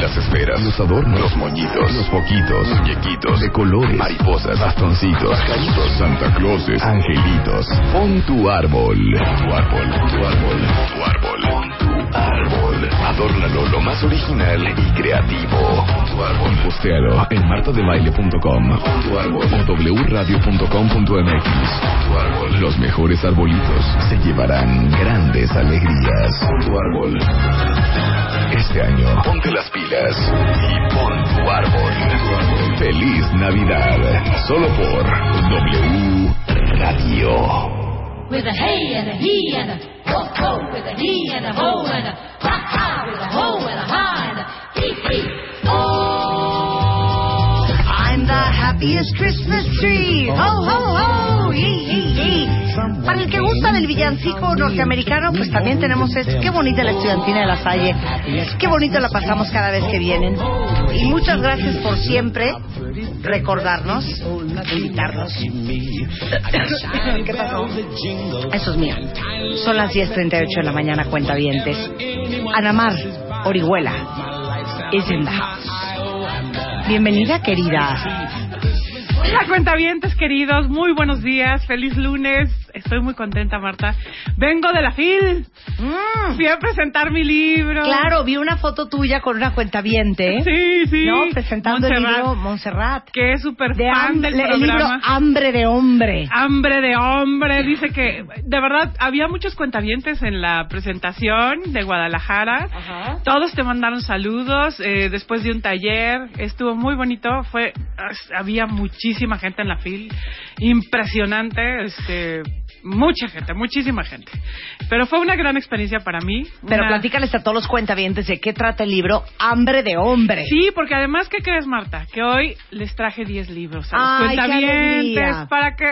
Las esferas, los adornos, los moñitos, los foquitos, muñequitos de colores, mariposas, bastoncitos, pajaritos, Santa Clauses, angelitos. Pon tu árbol. Tu árbol, tu árbol, tu árbol. Árbol. Adórnalo lo más original y creativo. Tu árbol. Postealo en martadebaile.com. Tu árbol. O wradio.com.mx. Tu árbol. Los mejores arbolitos se llevarán grandes alegrías. Tu árbol. Este año, ponte las pilas y pon tu árbol. Feliz Navidad. Solo por W. With a hey and a he and a ho ho, with a he and a ho and a ha ha, with a ho and a ha and a hee hee. Oh, I'm the happiest Christmas tree. Ho, ho, ho. Hi, hi, hi. Para el que gusta del villancico norteamericano, pues también tenemos esto. Qué bonita la estudiantina de la Salle. Qué bonito la pasamos cada vez que vienen. Y muchas gracias por siempre recordarnos, invitarnos. ¿Qué pasó? Eso es mío. Son las 10.38 de la mañana, cuenta vientes. Anamar Orihuela is in the. Bienvenida, querida. Hola, cuentavientes queridos, muy buenos días, feliz lunes. Estoy muy contenta, Marta. Vengo de la FIL. Mm. Fui a presentar mi libro. Claro, vi una foto tuya con una cuentaviente. Sí, sí. ¿No? Presentando el libro Montserrat. Que es súper De fan del el libro programa. Hambre de Hombre. Hambre de hombre, dice que de verdad había muchos cuentavientes en la presentación de Guadalajara. Ajá. Todos te mandaron saludos eh, después de un taller, estuvo muy bonito, fue había muchísima gente en la fil, impresionante, este mucha gente, muchísima gente. Pero fue una gran experiencia para mí. Pero una- platícales a todos los cuentavientes de qué trata el libro Hambre de Hombre. Sí, porque además, ¿qué crees, Marta? Que hoy les traje 10 libros a los Ay, cuentavientes para que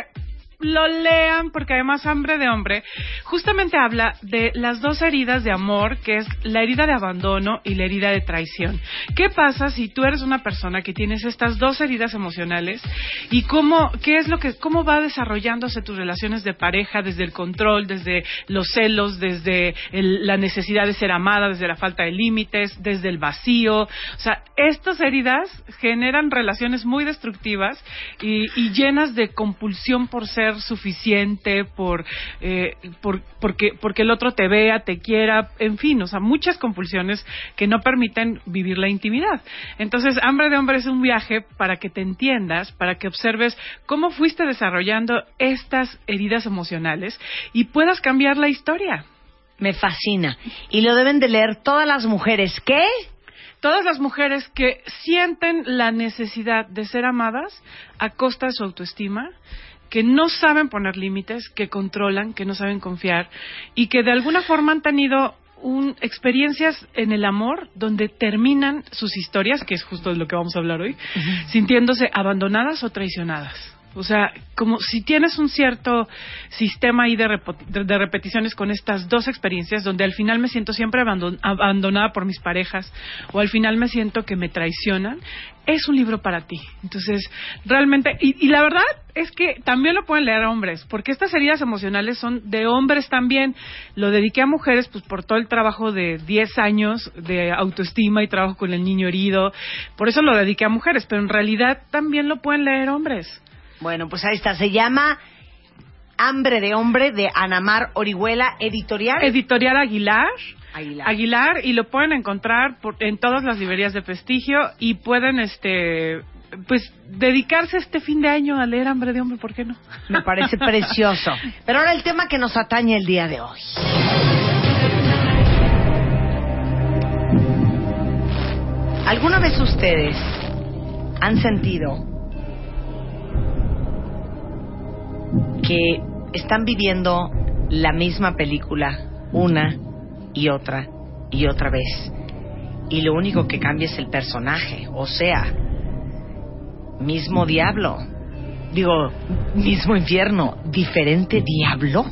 lo lean, porque además Hambre de Hombre justamente habla de las dos heridas de amor, que es la herida de abandono y la herida de traición. ¿Qué pasa si tú eres una persona que tienes estas dos heridas emocionales y cómo, qué es lo que, cómo va desarrollándose tus relaciones de pareja desde el control, desde los celos, desde el- la necesidad de ser amada, desde la falta de límites, desde el vacío? O sea, estas heridas generan relaciones muy destructivas y, y llenas de compulsión por ser suficiente, por, eh, por porque, porque el otro te vea, te quiera, en fin, o sea, muchas compulsiones que no permiten vivir la intimidad. Entonces, Hambre de Hombre es un viaje para que te entiendas, para que observes cómo fuiste desarrollando estas heridas emocionales y puedas cambiar la historia. Me fascina. Y lo deben de leer todas las mujeres. ¿Qué? todas las mujeres que sienten la necesidad de ser amadas a costa de su autoestima, que no saben poner límites, que controlan, que no saben confiar y que de alguna forma han tenido un, experiencias en el amor donde terminan sus historias, que es justo de lo que vamos a hablar hoy, sintiéndose abandonadas o traicionadas. O sea, como si tienes un cierto sistema ahí de, repo- de- repeticiones con estas dos experiencias, donde al final me siento siempre abandon- abandonada por mis parejas, o al final me siento que me traicionan, es un libro para ti. Entonces, realmente, y, y la verdad es que también lo pueden leer hombres, porque estas heridas emocionales son de hombres también. Lo dediqué a mujeres, pues por todo el trabajo de 10 años de autoestima y trabajo con el niño herido. Por eso lo dediqué a mujeres, pero en realidad también lo pueden leer hombres. Bueno, pues ahí está. Se llama Hambre de Hombre de Anamar Orihuela, editorial. Editorial Aguilar. Aguilar. Aguilar y lo pueden encontrar por- en todas las librerías de prestigio y pueden este pues dedicarse este fin de año a leer Hambre de Hombre, ¿por qué no? Me parece precioso. Pero ahora el tema que nos atañe el día de hoy. ¿Alguna vez ustedes han sentido que están viviendo la misma película una y otra y otra vez? y lo único que cambia es el personaje. O sea, mismo diablo. Digo, mismo infierno, diferente diablo.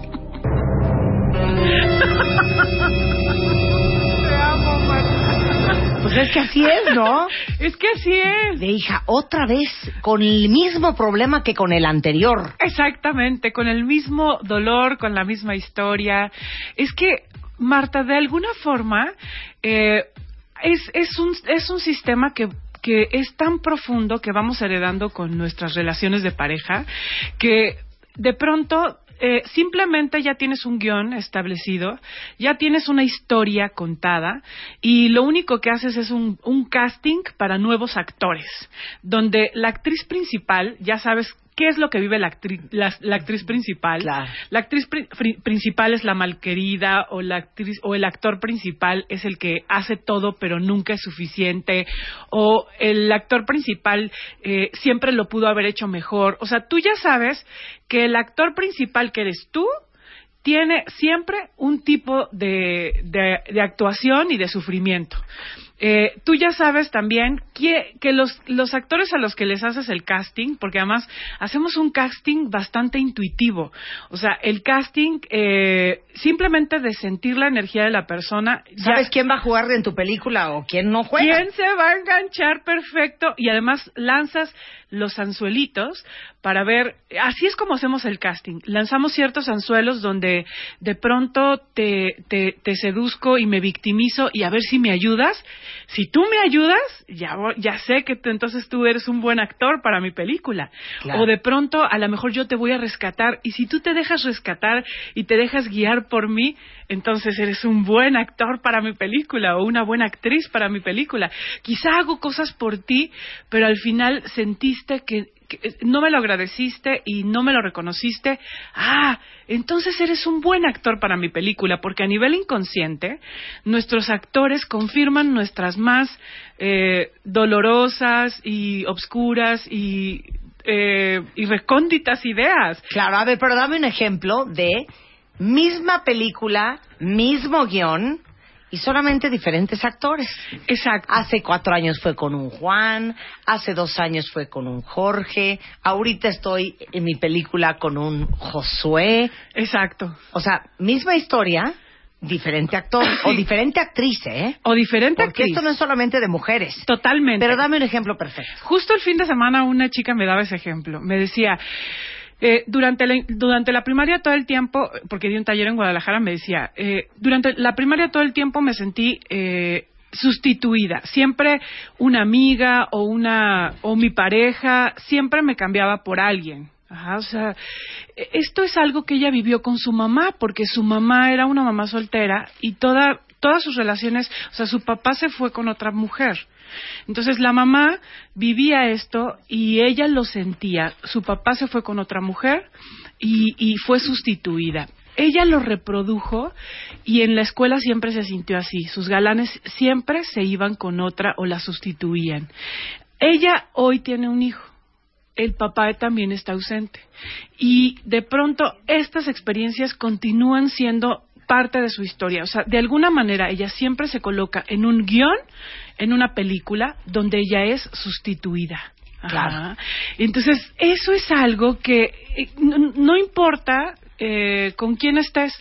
Pues es que así es, ¿no? Es que así es. De hija, otra vez, con el mismo problema que con el anterior. Exactamente, con el mismo dolor, con la misma historia. Es que, Marta, de alguna forma, eh, es, es, un, es un sistema que que es tan profundo que vamos heredando con nuestras relaciones de pareja que de pronto eh, simplemente ya tienes un guion establecido, ya tienes una historia contada y lo único que haces es un, un casting para nuevos actores, donde la actriz principal, ya sabes qué es lo que vive la actriz, la, la actriz principal. Claro. La actriz pri- principal es la malquerida o la actriz o el actor principal es el que hace todo pero nunca es suficiente o el actor principal eh, siempre lo pudo haber hecho mejor. O sea, tú ya sabes que el actor principal que eres tú tiene siempre un tipo de, de, de actuación y de sufrimiento. Eh, tú ya sabes también que, que los, los actores a los que les haces el casting, porque además hacemos un casting bastante intuitivo. O sea, el casting eh, simplemente de sentir la energía de la persona. ya- ¿Sabes quién va a jugar en tu película o quién no juega? ¿Quién se va a enganchar perfecto? Y además lanzas los anzuelitos para ver, así es como hacemos el casting. Lanzamos ciertos anzuelos donde de pronto te, te, te seduzco y me victimizo y a ver si me ayudas. Si tú me ayudas, ya, ya sé que tú- entonces tú eres un buen actor para mi película. Claro. O de pronto a lo mejor yo te voy a rescatar y si tú te dejas rescatar y te dejas guiar por mí, entonces eres un buen actor para mi película o una buena actriz para mi película. Quizá hago cosas por ti, pero al final que, que no me lo agradeciste y no me lo reconociste. Ah, entonces eres un buen actor para mi película, porque a nivel inconsciente nuestros actores confirman nuestras más eh, dolorosas y obscuras y, eh, y recónditas ideas. Claro, a ver, pero dame un ejemplo de misma película, mismo guion y solamente diferentes actores. Exacto. Hace cuatro años fue con un Juan, hace dos años fue con un Jorge, ahorita estoy en mi película con un Josué. Exacto. O sea, misma historia, diferente actor o diferente actriz, ¿eh? O diferente Porque actriz. esto no es solamente de mujeres. Totalmente. Pero dame un ejemplo perfecto. Justo el fin de semana una chica me daba ese ejemplo. Me decía, eh, durante, la, durante la primaria todo el tiempo, porque di un taller en Guadalajara, me decía, eh, durante la primaria todo el tiempo me sentí eh, sustituida. Siempre una amiga o, una, o mi pareja siempre me cambiaba por alguien. Ajá, o sea, e- esto es algo que ella vivió con su mamá, porque su mamá era una mamá soltera y toda, todas sus relaciones, o sea, su papá se fue con otra mujer. Entonces la mamá vivía esto y ella lo sentía. Su papá se fue con otra mujer y, fue sustituida. Ella lo reprodujo y en la escuela siempre se sintió así. Sus galanes siempre se iban con otra o la sustituían. Ella hoy tiene un hijo el papá también está ausente. Y de pronto estas experiencias continúan siendo parte de su historia. O sea, de alguna manera ella siempre se coloca en un guion, en una película, donde ella es sustituida. Ajá. Claro. Entonces, eso es algo que eh, no, no importa eh, con quién estés,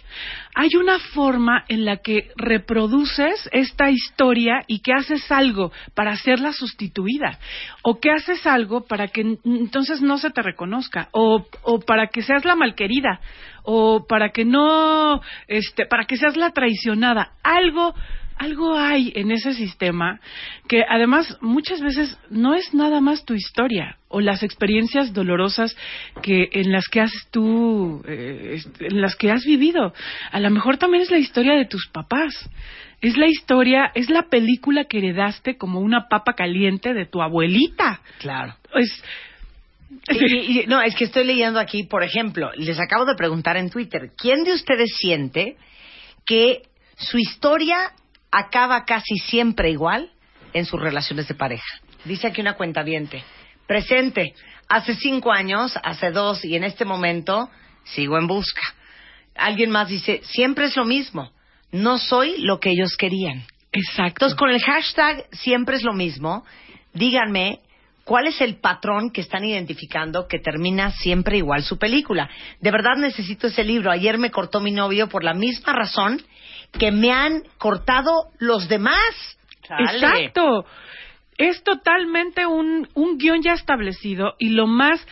hay una forma en la que reproduces esta historia y que haces algo para hacerla sustituida o que haces algo para que entonces no se te reconozca o, o para que seas la malquerida o para que no este para que seas la traicionada. Algo algo hay en ese sistema que además muchas veces no es nada más tu historia o las experiencias dolorosas que en las que has tú eh, en las que has vivido. A lo mejor también es la historia de tus papás. Es la historia es la película que heredaste como una papa caliente de tu abuelita. Claro. es Y- y- no, es que estoy leyendo aquí, por ejemplo, les acabo de preguntar en Twitter, ¿quién de ustedes siente que su historia acaba casi siempre igual en sus relaciones de pareja? Dice aquí una cuenta Presente, hace cinco años, hace dos y en este momento sigo en busca. Alguien más dice, siempre es lo mismo, no soy lo que ellos querían. Exacto. Entonces, con el hashtag siempre es lo mismo, díganme cuál es el patrón que están identificando que termina siempre igual su película. De verdad necesito ese libro. Ayer me cortó mi novio por la misma razón que me han cortado los demás. Exacto. Es totalmente un, un guion ya establecido y lo más,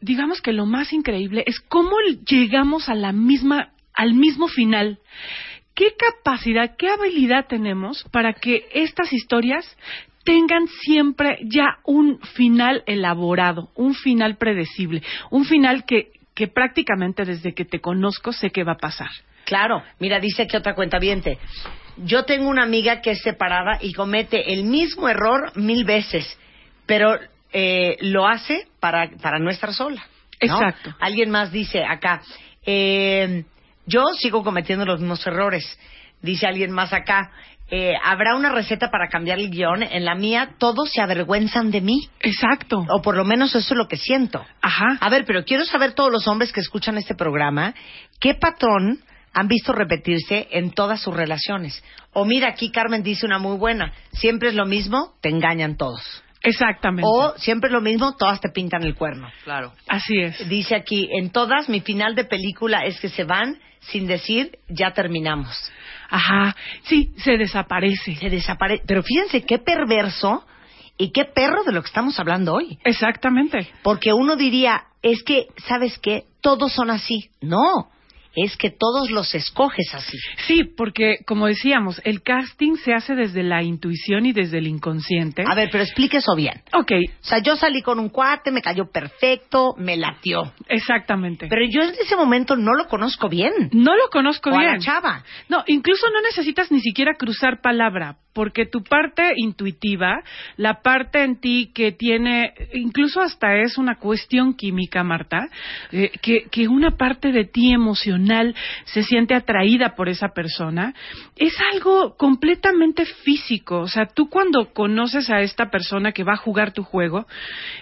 digamos que lo más increíble es cómo llegamos a la misma, al mismo final. ¿Qué capacidad, qué habilidad tenemos para que estas historias tengan siempre ya un final elaborado, un final predecible, un final que, que prácticamente desde que te conozco sé que va a pasar? Claro, mira, dice que otra cuenta viente. Yo tengo una amiga que es separada y comete el mismo error mil veces, pero eh, lo hace para, para no estar sola. ¿no? Exacto. Alguien más dice acá, eh, yo sigo cometiendo los mismos errores. Dice alguien más acá, eh, habrá una receta para cambiar el guion. En la mía todos se avergüenzan de mí. Exacto. O por lo menos eso es lo que siento. Ajá. A ver, pero quiero saber todos los hombres que escuchan este programa, ¿qué patrón han visto repetirse en todas sus relaciones? O mira, aquí Carmen dice una muy buena, siempre es lo mismo, te engañan todos. Exactamente. O siempre es lo mismo, todas te pintan el cuerno. Claro. Así es. Dice aquí, en todas mi final de película es que se van sin decir ya terminamos. Ajá. Sí, se desaparece. Se desaparece. Pero fíjense qué perverso y qué perro de lo que estamos hablando hoy. Exactamente. Porque uno diría, es que, ¿sabes qué? Todos son así. No, es que todos los escoges así. Sí, porque como decíamos, el casting se hace desde la intuición y desde el inconsciente. A ver, pero explique eso bien. Ok, O sea, yo salí con un cuate, me cayó perfecto, me latió. exactamente. Pero yo en ese momento no lo conozco bien. no lo conozco o a bien. la chava. No, incluso no necesitas ni siquiera cruzar palabra, porque tu parte intuitiva, la parte en ti que tiene, incluso hasta es una cuestión química, Marta, eh, que, que una parte de ti emocional se siente atraída por esa persona, es algo completamente físico. O sea, tú cuando conoces a esta persona que va a jugar tu juego,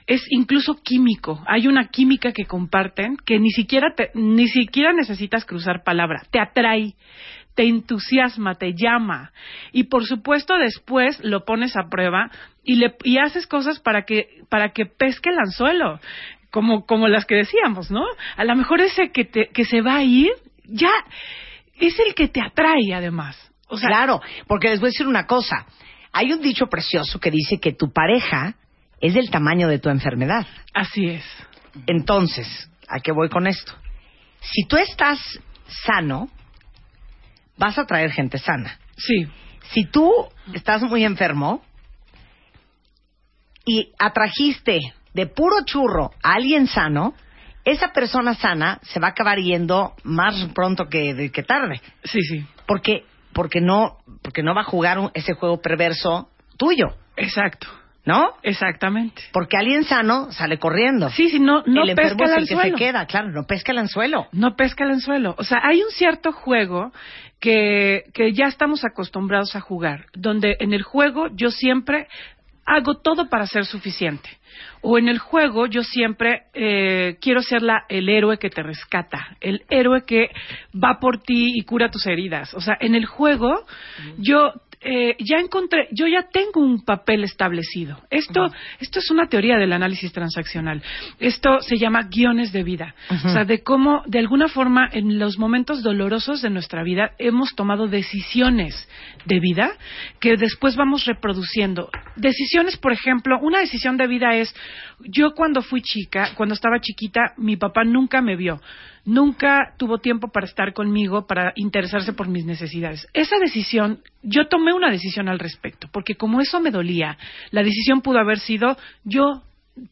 es incluso químico. Hay una química que comparten que ni siquiera, te- ni siquiera necesitas cruzar palabra, te atrae te entusiasma, te llama. Y por supuesto después lo pones a prueba y, le, y haces cosas para que, para que pesque el anzuelo, como, como las que decíamos, ¿no? A lo mejor ese que, te, que se va a ir, ya es el que te atrae además. O sea, claro, porque les voy a decir una cosa. Hay un dicho precioso que dice que tu pareja es del tamaño de tu enfermedad. así es. Entonces, ¿a qué voy con esto? Si tú estás sano, vas a traer gente sana. Sí, Si tú estás muy enfermo y atrajiste de puro churro a alguien sano, esa persona sana se va a acabar yendo más pronto que, que tarde. sí, sí. Porque, porque, no, porque no va a jugar un- ese juego perverso tuyo, Exacto. ¿no? Exactamente. Porque alguien sano sale corriendo. Sí, sí, no, no el pesca el el que se queda, claro, no pesca el anzuelo. No pesca el anzuelo. O sea, hay un cierto juego que, que ya estamos acostumbrados a jugar, donde en el juego yo siempre hago todo para ser suficiente. O en el juego yo siempre eh, quiero ser la, el héroe que te rescata, el héroe que va por ti y cura tus heridas. O sea, en el juego yo eh, ya encontré, yo ya tengo un papel establecido. Esto, esto es una teoría del análisis transaccional. Esto se llama guiones de vida. O sea, de cómo, de alguna forma, en los momentos dolorosos de nuestra vida hemos tomado decisiones de vida que después vamos reproduciendo. Decisiones, por ejemplo, una decisión de vida es, yo cuando fui chica, cuando estaba chiquita, mi papá nunca me vio. Nunca tuvo tiempo para estar conmigo, para interesarse por mis necesidades. Esa decisión, yo tomé una decisión al respecto, porque como eso me dolía, la decisión pudo haber sido, yo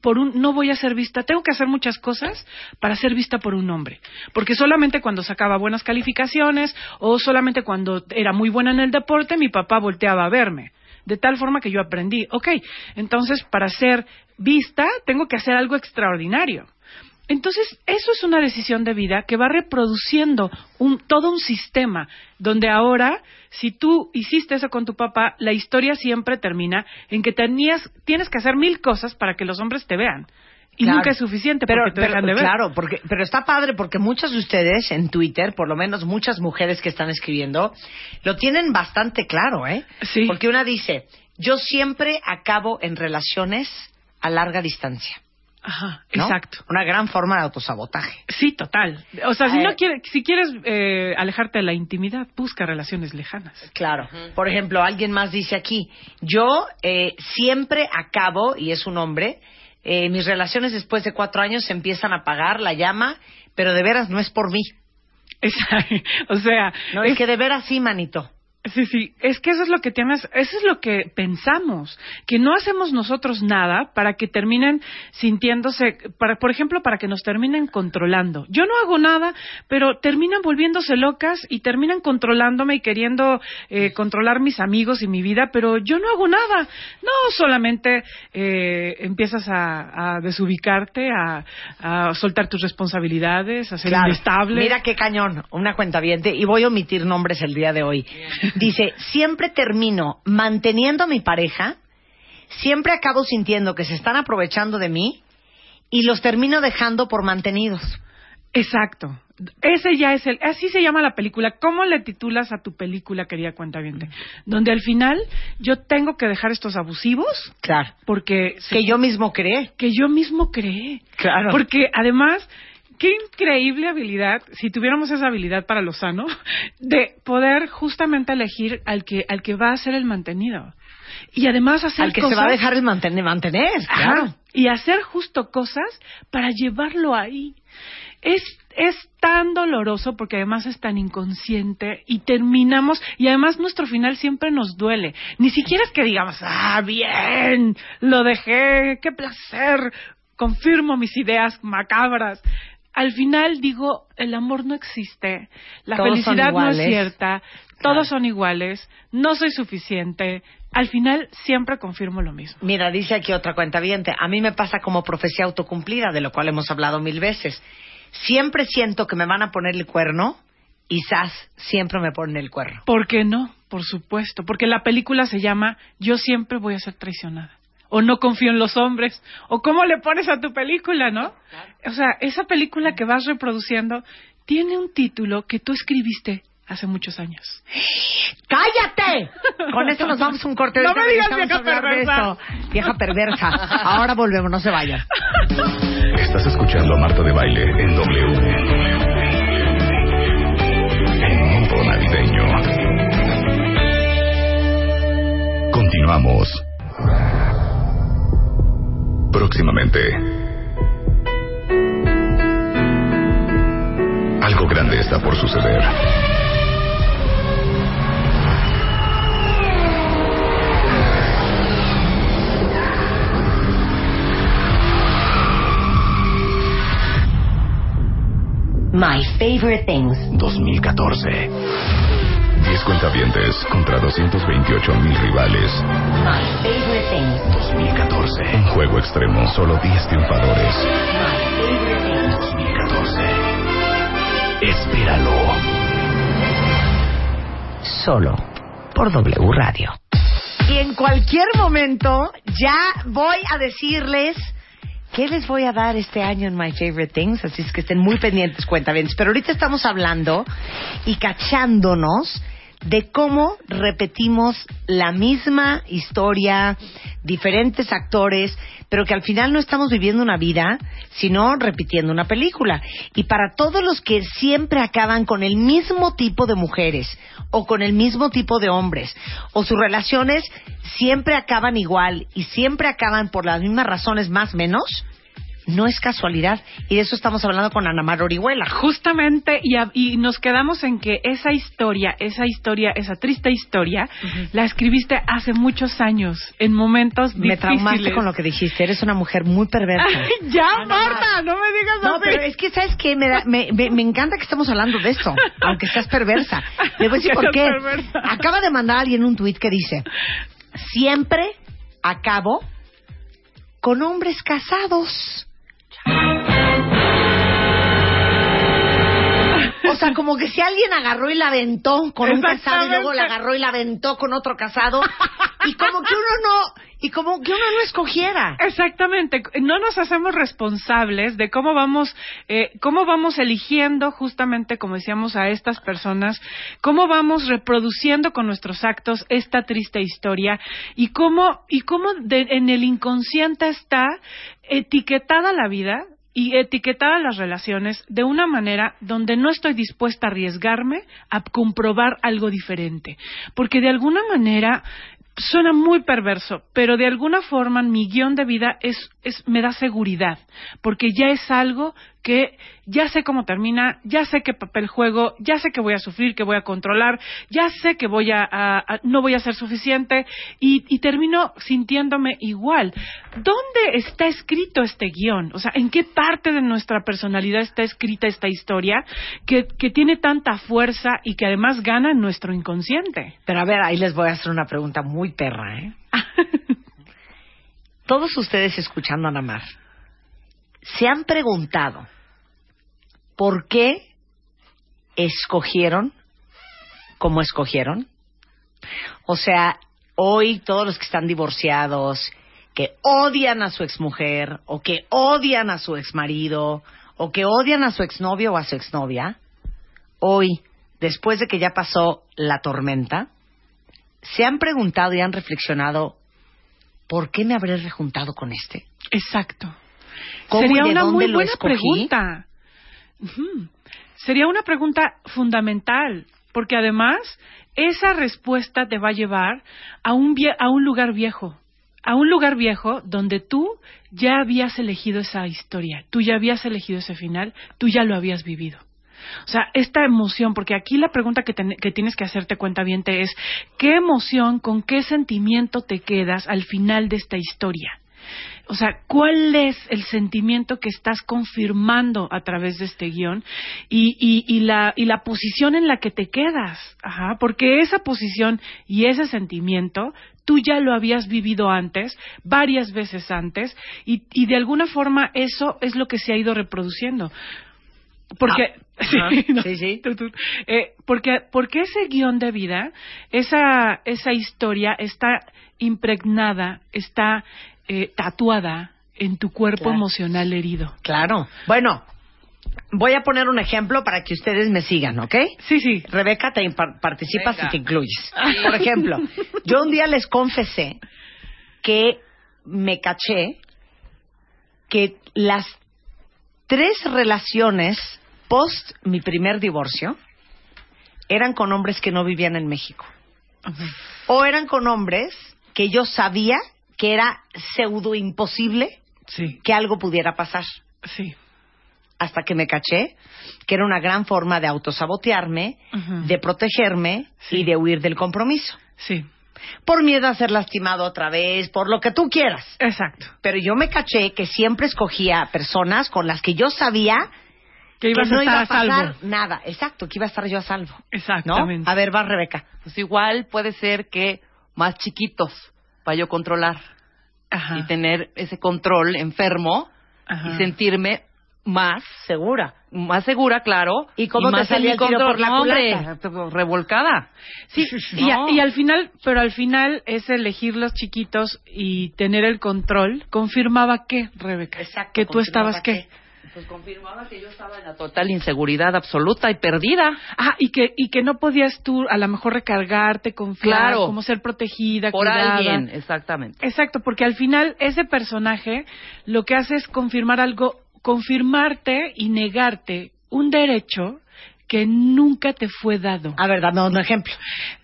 por un no voy a ser vista, tengo que hacer muchas cosas para ser vista por un hombre, porque solamente cuando sacaba buenas calificaciones o solamente cuando era muy buena en el deporte, mi papá volteaba a verme. De tal forma que yo aprendí, ok, entonces para ser vista tengo que hacer algo extraordinario. Entonces, eso es una decisión de vida que va reproduciendo un, todo un sistema donde ahora, si tú hiciste eso con tu papá, la historia siempre termina en que tenías, tienes que hacer mil cosas para que los hombres te vean. Y Claro. nunca es suficiente pero, porque te pero- dejan de ver. Claro, porque, pero está padre porque muchas de ustedes en Twitter, por lo menos muchas mujeres que están escribiendo, lo tienen bastante claro, ¿eh? Sí. Porque una dice, yo siempre acabo en relaciones a larga distancia. Ajá, ¿no? exacto. Una gran forma de autosabotaje. Sí, total. O sea, si no quieres, si quieres eh, alejarte de la intimidad, busca relaciones lejanas. Claro. Por ejemplo, alguien más dice aquí, yo eh, siempre acabo, y es un hombre, eh, mis relaciones después de cuatro años se empiezan a apagar la llama, pero de veras no es por mí. Exacto. O sea, No, es, que de veras sí, manito. Sí, sí, es que eso es lo que tienes, eso es lo que pensamos, que no hacemos nosotros nada para que terminen sintiéndose, para, por ejemplo, para que nos terminen controlando. Yo no hago nada, pero terminan volviéndose locas y terminan controlándome y queriendo eh, controlar mis amigos y mi vida, pero yo no hago nada. No, solamente eh, empiezas a, a desubicarte, a, a soltar tus responsabilidades, a ser Claro. inestable. Mira qué cañón, una cuenta y voy a omitir nombres el día de hoy. Dice, siempre termino manteniendo a mi pareja, siempre acabo sintiendo que se están aprovechando de mí y los termino dejando por mantenidos. Exacto. Ese ya es el, así se llama la película. ¿Cómo le titulas a tu película, querida cuenta Donde al final yo tengo que dejar estos abusivos Claro. porque Que yo mismo creé. que yo mismo creé. Claro. Porque además, qué increíble habilidad, si tuviéramos esa habilidad para lo sano, de poder justamente elegir al que, al que va a ser el mantenido. Y además hacer Al que cosas, se va a dejar el mantener, mantener Ajá. claro. Y hacer justo cosas para llevarlo ahí. Es, es tan doloroso porque además es tan inconsciente y terminamos, y además nuestro final siempre nos duele. Ni siquiera es que digamos, ah, bien, lo dejé, qué placer, confirmo mis ideas macabras. Al final digo, el amor no existe, la Todos felicidad no es cierta, todos son iguales, no soy suficiente. Al final siempre confirmo lo mismo. Mira, dice aquí otra cuenta A mí me pasa como profecía autocumplida, de lo cual hemos hablado mil veces. Siempre siento que me van a poner el cuerno y zas, siempre me ponen el cuerno. ¿Por qué no? Por supuesto, porque la película se llama Yo siempre voy a ser traicionada. O no confío en los hombres. O cómo le pones a tu película, ¿no? O sea, esa película que vas reproduciendo tiene un título que tú escribiste hace muchos años. ¡Cállate! Con esto nos vamos a un corte. No Ahorita me digas vieja a hablar de perversa. Vieja perversa. Ahora volvemos, no se vayan. Estás escuchando a Marta de Baile en W. En modo navideño. Continuamos. Próximamente. Algo grande está por suceder. My Favorite Things. 2014. 10 cuentavientes contra 228 mil rivales. My Favorite Things. 2014. Un juego extremo, solo 10 triunfadores. My Favorite Things. 2014. Espéralo. Solo por W Radio. Y en cualquier momento ya voy a decirles qué les voy a dar este año en My Favorite Things, así es que estén muy pendientes, cuentavientes. Pero ahorita estamos hablando y cachándonos de cómo repetimos la misma historia, diferentes actores, pero que al final no estamos viviendo una vida, sino repitiendo una película. Y para todos los que siempre acaban con el mismo tipo de mujeres o con el mismo tipo de hombres, o sus relaciones siempre acaban igual y siempre acaban por las mismas razones más menos, no es casualidad. Y de eso estamos hablando con Ana Mar Orihuela. Justamente, y, a- y nos quedamos en que esa historia, esa historia, esa triste historia, la escribiste hace muchos años, en momentos Me difíciles. traumaste con lo que dijiste. Eres una mujer muy perversa. Ay, ya, Marta, no me digas No, así. pero es que, ¿sabes qué? Me, da- me, me- me encanta que estemos hablando de esto, aunque seas perversa. Le voy a decir por qué. perversa. Acaba de mandar alguien un tuit que dice, siempre acabo con hombres casados. Thank you. O sea, como que si alguien agarró y la aventó con un casado y luego la agarró y la aventó con otro casado. Y como que uno no, y como que uno no escogiera. Exactamente, no nos hacemos responsables de cómo vamos, eh, cómo vamos eligiendo justamente, como decíamos, a estas personas, cómo vamos reproduciendo con nuestros actos esta triste historia y cómo y cómo de- en el inconsciente está etiquetada la vida y etiquetada las relaciones de una manera donde no estoy dispuesta a arriesgarme a comprobar algo diferente, porque de alguna manera suena muy perverso, pero de alguna forma mi guion de vida es, es me da seguridad, porque ya es algo que ya sé cómo termina, ya sé qué papel juego, ya sé que voy a sufrir, que voy a controlar, ya sé que voy a, a- a- no voy a ser suficiente y, y termino sintiéndome igual. ¿Dónde está escrito este guion? O sea, ¿en qué parte de nuestra personalidad está escrita esta historia que, que tiene tanta fuerza y que además gana en nuestro inconsciente? Pero a ver, ahí les voy a hacer una pregunta muy perra, ¿eh? Todos ustedes escuchando a Namar, ¿se han preguntado por qué escogieron como escogieron? O sea, hoy todos los que están divorciados, que odian a su exmujer, o que odian a su exmarido, o que odian a su exnovio o a su exnovia, hoy, después de que ya pasó la tormenta, ¿se han preguntado y han reflexionado por qué me habré rejuntado con este? Exacto. ¿Cómo Sería y de una dónde muy buena pregunta. Sería una pregunta fundamental, porque además esa respuesta te va a llevar a un, vie- a un lugar viejo, a un lugar viejo donde tú ya habías elegido esa historia, tú ya habías elegido ese final, tú ya lo habías vivido. O sea, esta emoción, porque aquí la pregunta que, que tienes que hacerte cuenta bien es, ¿qué emoción, con qué sentimiento te quedas al final de esta historia? O sea, ¿cuál es el sentimiento que estás confirmando a través de este guion y, y, y, la, y la posición en la que te quedas? Ajá, porque esa posición y ese sentimiento tú ya lo habías vivido antes, varias veces antes, y, y de alguna forma eso es lo que se ha ido reproduciendo. Porque, no, sí, sí. tú, tú, eh, porque, porque ese guion de vida, esa, esa historia está impregnada, está eh, tatuada en tu cuerpo Claro. emocional herido. Claro. Bueno, voy a poner un ejemplo para que ustedes me sigan, ¿ok? Sí, sí. Rebeca, te par- participas Venga. y te incluyes. Por ejemplo, yo un día les confesé que me caché que las tres relaciones post mi primer divorcio eran con hombres que no vivían en México. O eran con hombres que yo sabía que era pseudo imposible Sí, que algo pudiera pasar. sí. Hasta que me caché que era una gran forma de autosabotearme, de protegerme Sí. y de huir del compromiso. Sí, Por miedo a ser lastimado otra vez, por lo que tú quieras. exacto. Pero yo me caché que siempre escogía personas con las que yo sabía Que ibas que no a iba estar a a pasar salvo. nada. Exacto, que iba a estar yo a salvo. ¿No? Exactamente. A ver, va Rebeca. Pues igual puede ser que más chiquitos para yo controlar Ajá. y tener ese control enfermo Ajá. y sentirme más Segura. más segura, claro. ¿Y cómo te más en salía el tiro control. por la hombre, culata? revolcada. Sí, y, No. y al final, pero al final es elegir los chiquitos y tener el control. ¿Confirmaba qué, Rebeca? Exacto, Que tú estabas qué. Pues confirmaba que yo estaba en la total inseguridad absoluta y perdida. Ah, y que, y que no podías tú a lo mejor recargarte, confiar, Claro. como ser protegida, Por cuidada. alguien, exactamente. Exacto, porque al final ese personaje lo que hace es confirmar algo, confirmarte y negarte un derecho que nunca te fue dado. A ver, dame un ejemplo.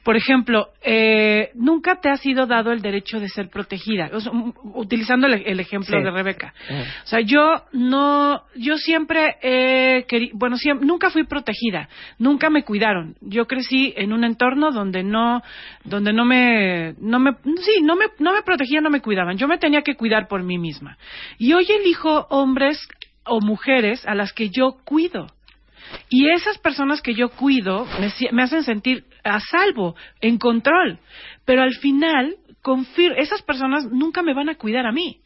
Por ejemplo, eh, nunca te ha sido dado el derecho de ser protegida. O sea, m- utilizando el, el ejemplo Sí. de Rebeca. Eh. O sea, yo no, yo siempre he queri- bueno, siem- nunca fui protegida, nunca me cuidaron. Yo crecí en un entorno donde no, donde no me, no me, sí, no me, no me protegían, no me cuidaban. Yo me tenía que cuidar por mí misma. Y hoy elijo hombres o mujeres a las que yo cuido. Y esas personas que yo cuido me, me hacen sentir a salvo, en control. Pero al final, esas personas nunca me van a cuidar a mí.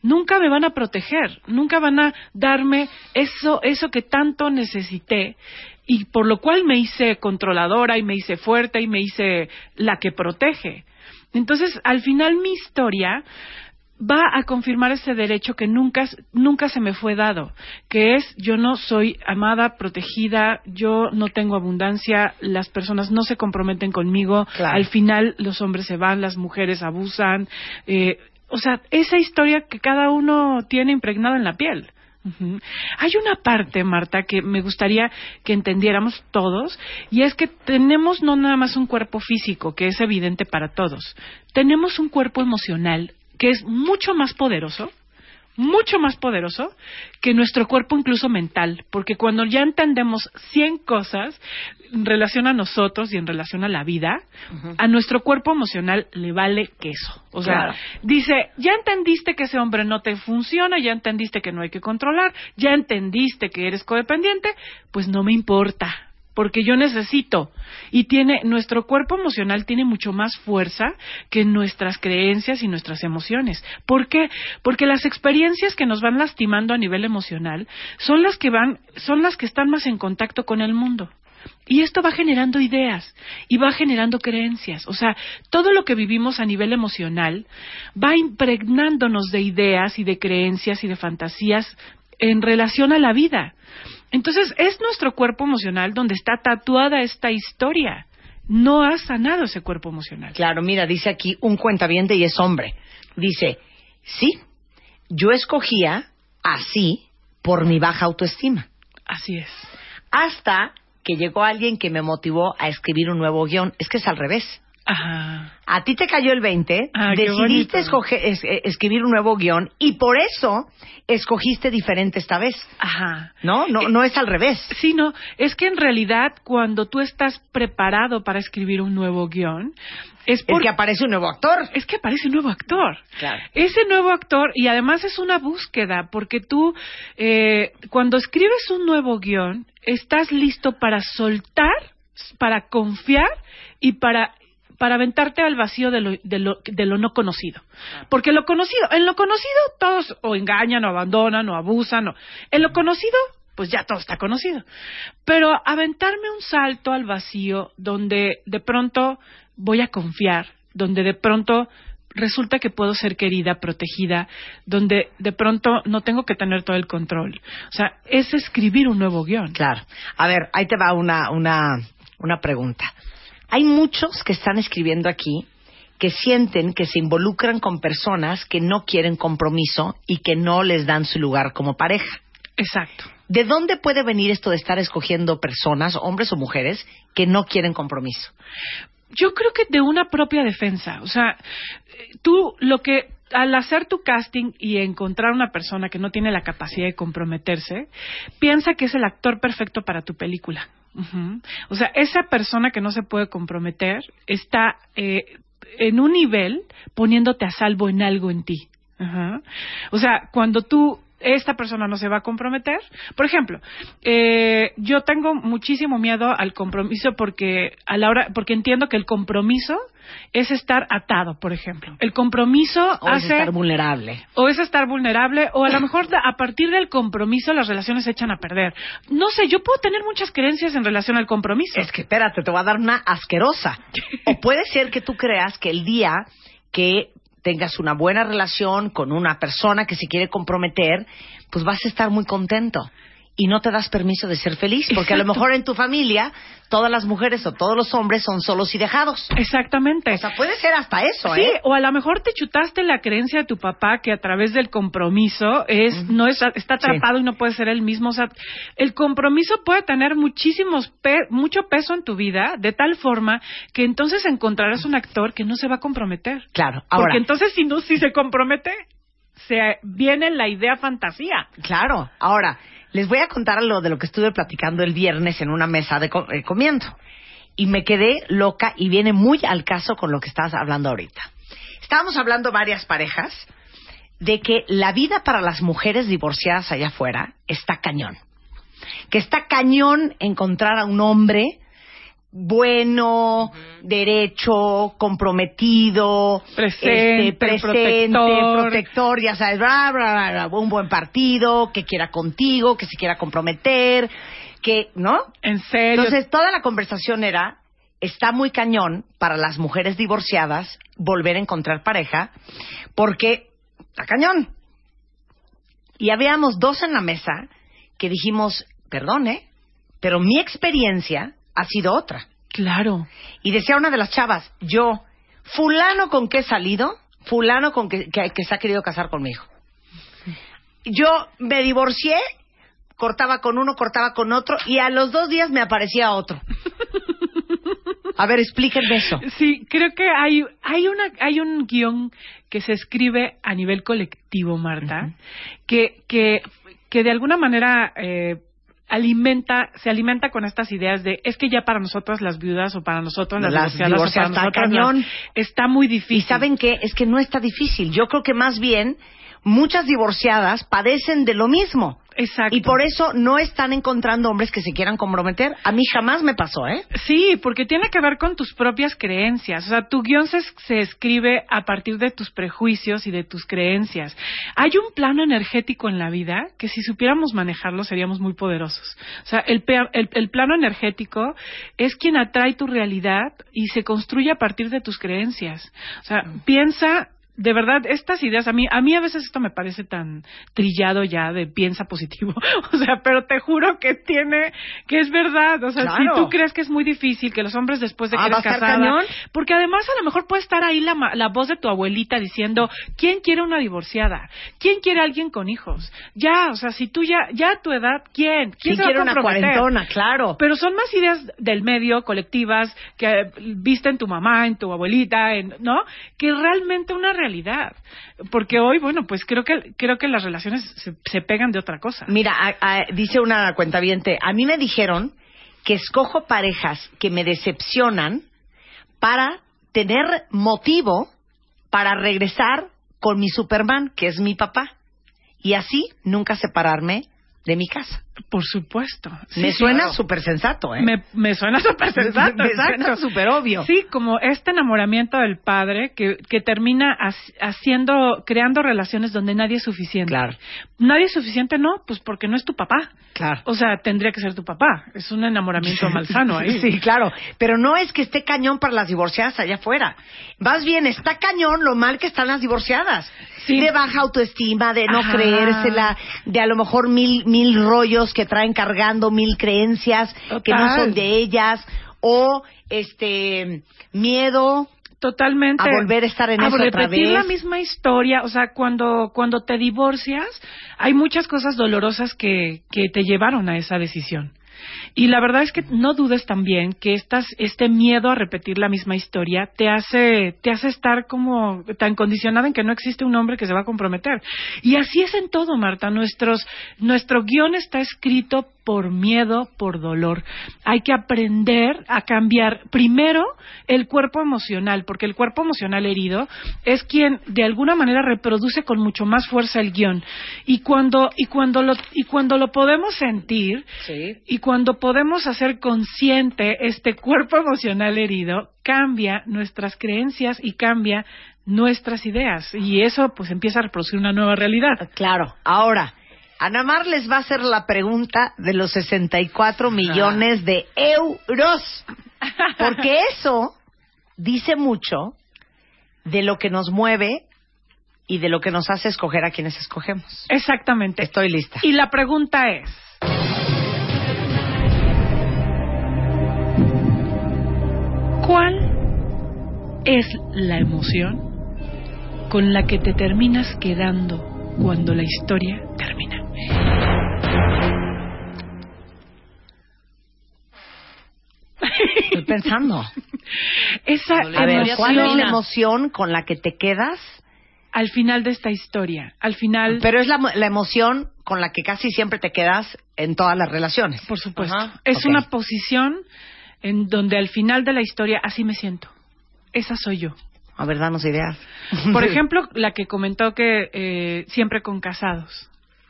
Nunca me van a proteger, nunca van a darme eso, eso que tanto necesité y por lo cual me hice controladora y me hice fuerte y me hice la que protege. Entonces, al final mi historia va a confirmar ese derecho que nunca, nunca se me fue dado, que es yo no soy amada, protegida, yo no tengo abundancia, las personas no se comprometen conmigo, Claro. al final los hombres se van, las mujeres abusan, eh, o sea, esa historia que cada uno tiene impregnada en la piel. Hay una parte, Marta, que me gustaría que entendiéramos todos, y es que tenemos no nada más un cuerpo físico, que es evidente para todos, tenemos un cuerpo emocional que es mucho más poderoso, mucho más poderoso que nuestro cuerpo incluso mental, porque cuando ya entendemos 100 cosas en relación a nosotros y en relación a la vida, a nuestro cuerpo emocional le vale queso. O sea, dice, ya entendiste que ese hombre no te funciona, ya entendiste que no hay que controlar, ya entendiste que eres codependiente, pues no me importa. Porque yo necesito. Y tiene, nuestro cuerpo emocional tiene mucho más fuerza que nuestras creencias y nuestras emociones. ¿Por qué? Porque las experiencias que nos van lastimando a nivel emocional son las que van, son las que están más en contacto con el mundo. Y esto va generando ideas y va generando creencias. O sea, todo lo que vivimos a nivel emocional va impregnándonos de ideas y de creencias y de fantasías en relación a la vida. Entonces, es nuestro cuerpo emocional donde está tatuada esta historia. No ha sanado ese cuerpo emocional. Claro, mira, dice aquí un cuentaviente y es hombre. Dice, sí, yo escogía así por mi baja autoestima. Así es. Hasta que llegó alguien que me motivó a escribir un nuevo guion. Es que es al revés. Ajá. A ti te cayó el 20, Ah, decidiste escoger- es- eh, escribir un nuevo guion y por eso escogiste diferente esta vez. Ajá. ¿No? No, no es al revés. Sí, no, es que en realidad cuando tú estás preparado para escribir un nuevo guion, es que aparece un nuevo actor. es que aparece un nuevo actor. Claro. Ese nuevo actor, y además es una búsqueda, porque tú, eh, cuando escribes un nuevo guion, estás listo para soltar, para confiar y para para aventarte al vacío de lo, de, lo, de lo no conocido. Porque lo conocido, en lo conocido todos o engañan o abandonan o abusan. O, en lo conocido, pues ya todo está conocido. Pero aventarme un salto al vacío donde de pronto voy a confiar, donde de pronto resulta que puedo ser querida, protegida, donde de pronto no tengo que tener todo el control. O sea, es escribir un nuevo guion. Claro. A ver, ahí te va una, una, una pregunta. Hay muchos que están escribiendo aquí que sienten que se involucran con personas que no quieren compromiso y que no les dan su lugar como pareja. Exacto. ¿De dónde puede venir esto de estar escogiendo personas, hombres o mujeres, que no quieren compromiso? Yo creo que de una propia defensa. O sea, tú lo que al hacer tu casting y encontrar una persona que no tiene la capacidad de comprometerse, piensa que es el actor perfecto para tu película. Ujú. O sea, esa persona que no se puede comprometer está eh, en un nivel poniéndote a salvo en algo en ti. Ajá. O sea, cuando tú esta persona no se va a comprometer. Por ejemplo, eh, yo tengo muchísimo miedo al compromiso porque a la hora, porque entiendo que el compromiso es estar atado, por ejemplo. El compromiso O es hace estar vulnerable. o es estar vulnerable o a lo mejor a partir del compromiso las relaciones se echan a perder. No sé, yo puedo tener muchas creencias en relación al compromiso. Es que espérate, te voy a dar una asquerosa. O puede ser que tú creas que el día que tengas una buena relación con una persona que se quiere comprometer, pues vas a estar muy contento. Y no te das permiso de ser feliz, porque a lo mejor en tu familia todas las mujeres o todos los hombres son solos y dejados. Exactamente. O sea, puede ser hasta eso, Sí, ¿eh? o a lo mejor te chutaste la creencia de tu papá que a través del compromiso es no es está atrapado y no puede ser el mismo. O sea, el compromiso puede tener muchísimos pe- mucho peso en tu vida de tal forma que entonces encontrarás un actor que no se va a comprometer. Claro, ahora, Porque entonces si no si se compromete se viene la idea fantasía. claro, ahora, les voy a contar lo de lo que estuve platicando el viernes en una mesa de eh, comiendo. Y me quedé loca y viene muy al caso con lo que estás hablando ahorita. Estábamos hablando varias parejas de que la vida para las mujeres divorciadas allá afuera está cañón. Que está cañón encontrar a un hombre bueno, derecho, comprometido, Presente, este, presente, protector. protector, ya sabes, bla, bla, bla, bla, un buen partido, que quiera contigo, que se quiera comprometer. que, ¿no? En serio. Entonces, toda la conversación era, está muy cañón para las mujeres divorciadas volver a encontrar pareja, porque está cañón. Y habíamos dos en la mesa que dijimos, perdone, pero mi experiencia ha sido otra. claro. Y decía una de las chavas, yo, fulano con que he salido, fulano con que, que, que se ha querido casar conmigo. Yo me divorcié, cortaba con uno, cortaba con otro, y a los dos días me aparecía otro. A ver, explíquenme eso. Sí, creo que hay, hay, una, hay un guion que se escribe a nivel colectivo, Marta, que, que, que de alguna manera eh, alimenta, se alimenta con estas ideas de es que ya para nosotras las viudas o para nosotros las, Las divorciadas, para está nosotras cañón. está muy difícil. Y saben qué, es que no está difícil. Yo creo que más bien muchas divorciadas padecen de lo mismo. Exacto. Y por eso no están encontrando hombres que se quieran comprometer. A mí jamás me pasó, ¿eh? Sí, porque tiene que ver con tus propias creencias. O sea, tu guion se, se escribe a partir de tus prejuicios y de tus creencias. Hay un plano energético en la vida que si supiéramos manejarlo seríamos muy poderosos. O sea, el, el, el plano energético es quien atrae tu realidad y se construye a partir de tus creencias. O sea, piensa de verdad, estas ideas, a mí, a mí a veces esto me parece tan trillado ya de piensa positivo. O sea, pero te juro que tiene, que es verdad. O sea, Claro. si tú crees que es muy difícil que los hombres después de que Ah, eres ¿va a estar casada, cañón? porque además a lo mejor puede estar ahí la, la voz de tu abuelita diciendo, ¿quién quiere una divorciada? ¿Quién quiere alguien con hijos? Ya, o sea, si tú ya, ya a tu edad, ¿quién? ¿Quién se va a quiero una cuarentona, claro. Pero son más ideas del medio, colectivas, que viste en tu mamá, en tu abuelita, en, ¿no? Que realmente una realidad. Porque hoy, bueno, pues creo que, creo que las relaciones se, se pegan de otra cosa. Mira, a- a- dice una cuentaviente, a mí me dijeron que escojo parejas que me decepcionan para tener motivo para regresar con mi Superman, que es mi papá, y así nunca separarme de mi casa. Por supuesto. Sí, me suena claro. súper sensato, ¿eh? Me, me suena súper sensato, Me suena exacto. súper obvio. Sí, como este enamoramiento del padre que, que termina ha- haciendo, creando relaciones donde nadie es suficiente. Claro. Nadie es suficiente, no, pues porque no es tu papá. Claro. O sea, tendría que ser tu papá. Es un enamoramiento malsano ahí. Sí, claro. Pero no es que esté cañón para las divorciadas allá afuera. Más bien, está cañón lo mal que están las divorciadas. Sí. De baja autoestima, de no Ajá. creérsela, de a lo mejor mil, mil rollos que traen cargando, mil creencias que no son de ellas, o este miedo Totalmente. a volver a estar en a eso otra repetir vez. la misma historia. O sea, cuando, cuando te divorcias, hay muchas cosas dolorosas que, que te llevaron a esa decisión. Y la verdad es que no dudes también que estas, este miedo a repetir la misma historia te hace, te hace estar como tan condicionada en que no existe un hombre que se va a comprometer. Y así es en todo, Marta. Nuestros, nuestro guion está escrito por miedo, por dolor. Hay que aprender a cambiar primero el cuerpo emocional, porque el cuerpo emocional herido es quien de alguna manera reproduce con mucho más fuerza el guion. Y cuando, y cuando lo, y cuando lo podemos sentir, y cuando podemos hacer consciente este cuerpo emocional herido, cambia nuestras creencias y cambia nuestras ideas. Y eso pues empieza a reproducir una nueva realidad. Claro. Ahora, Ana Mar les va a hacer la pregunta de los 64 millones de euros. Porque eso dice mucho de lo que nos mueve y de lo que nos hace escoger a quienes escogemos. Exactamente. Estoy lista. Y la pregunta es, ¿cuál es la emoción con la que te terminas quedando cuando la historia termina? Estoy pensando. Esa A ver, ¿cuál es la emoción con la que te quedas? al final de esta historia, al final, Pero es la, la emoción con la que casi siempre te quedas en todas las relaciones. por supuesto, Ajá, es una posición en donde al final de la historia así me siento. Esa soy yo. A ver, danos ideas. Por ejemplo, la que comentó que eh, siempre con casados.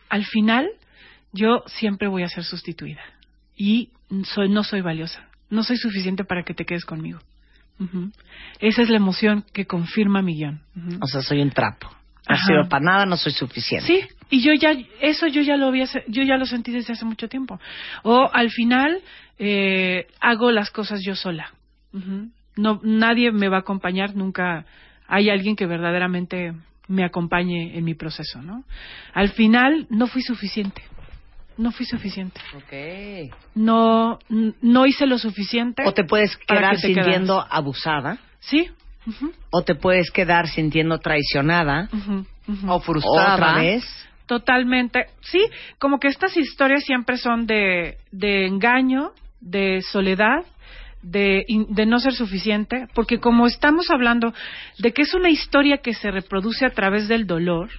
Al final, yo siempre voy a ser sustituida. Y soy, no soy valiosa. No soy suficiente para que te quedes conmigo. Ujú. Esa es la emoción que confirma mi guion. Ujú. O sea, soy un trapo. No sirvo para nada, no soy suficiente. Sí, y yo ya, eso yo ya lo había, yo ya lo sentí desde hace mucho tiempo. O al final, eh, hago las cosas yo sola. No, nadie me va a acompañar, nunca hay alguien que verdaderamente me acompañe en mi proceso, ¿no? Al final, no fui suficiente. No fui suficiente. Ok. No, no hice lo suficiente. O te puedes quedar que te sintiendo abusada, Sí. O te puedes quedar sintiendo traicionada. O frustrada. otra vez. Totalmente. Sí, como que estas historias siempre son de, de engaño, de soledad, de, de no ser suficiente, porque como estamos hablando de que es una historia que se reproduce a través del dolor,